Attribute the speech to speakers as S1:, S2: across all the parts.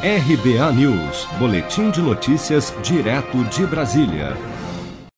S1: RBA News, Boletim de Notícias, direto de Brasília.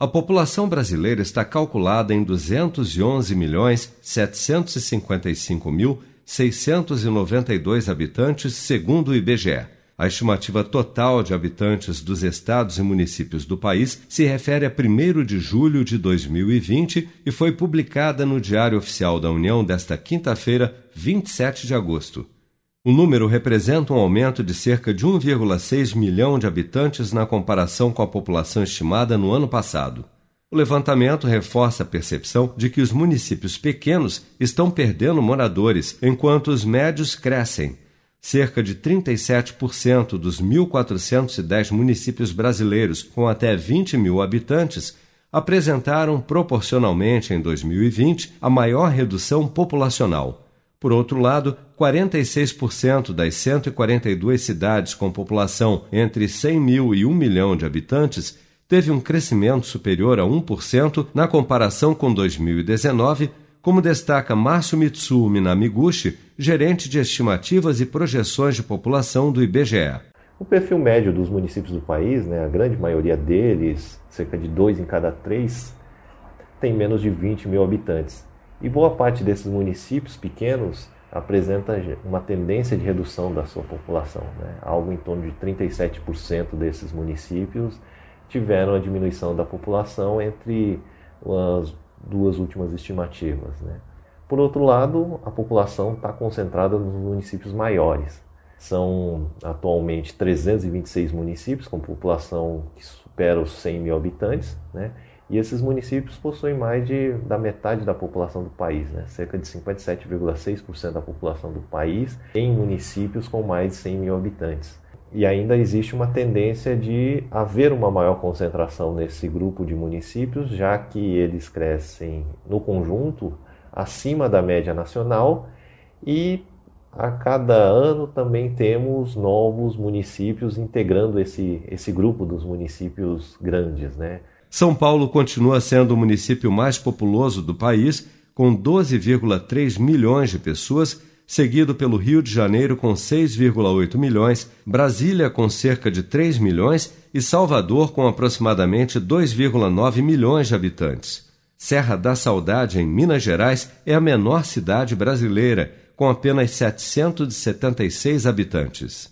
S1: A população brasileira está calculada em 211 milhões 755 mil 692 habitantes, segundo o IBGE. A estimativa total de habitantes dos estados e municípios do país se refere a 1 de julho de 2020 e foi publicada no Diário Oficial da União desta quinta-feira, 27 de agosto. O número representa um aumento de cerca de 1,6 milhão de habitantes na comparação com a população estimada no ano passado. O levantamento reforça a percepção de que os municípios pequenos estão perdendo moradores, enquanto os médios crescem. Cerca de 37% dos 1.410 municípios brasileiros com até 20 mil habitantes apresentaram proporcionalmente em 2020 a maior redução populacional. Por outro lado, 46% das 142 cidades com população entre 100 mil e 1 milhão de habitantes teve um crescimento superior a 1% na comparação com 2019, como destaca Márcio Mitsumi Namiguchi, gerente de estimativas e projeções de população do IBGE.
S2: O perfil médio dos municípios do país, né, a grande maioria deles, cerca de dois em cada três, tem menos de 20 mil habitantes. E boa parte desses municípios pequenos apresenta uma tendência de redução da sua população. Né? Algo em torno de 37% desses municípios tiveram a diminuição da população entre as duas últimas estimativas. Né? Por outro lado, a população está concentrada nos municípios maiores. São atualmente 326 municípios com população que supera os 100 mil habitantes, né? E esses municípios possuem mais de, da metade da população do país, né? cerca de 57,6% da população do país em municípios com mais de 100 mil habitantes. E ainda existe uma tendência de haver uma maior concentração nesse grupo de municípios, já que eles crescem no conjunto acima da média nacional e a cada ano também temos novos municípios integrando esse, esse grupo dos municípios grandes, né?
S1: São Paulo continua sendo o município mais populoso do país, com 12,3 milhões de pessoas, seguido pelo Rio de Janeiro com 6,8 milhões, Brasília com cerca de 3 milhões e Salvador com aproximadamente 2,9 milhões de habitantes. Serra da Saudade, em Minas Gerais, é a menor cidade brasileira, com apenas 776 habitantes.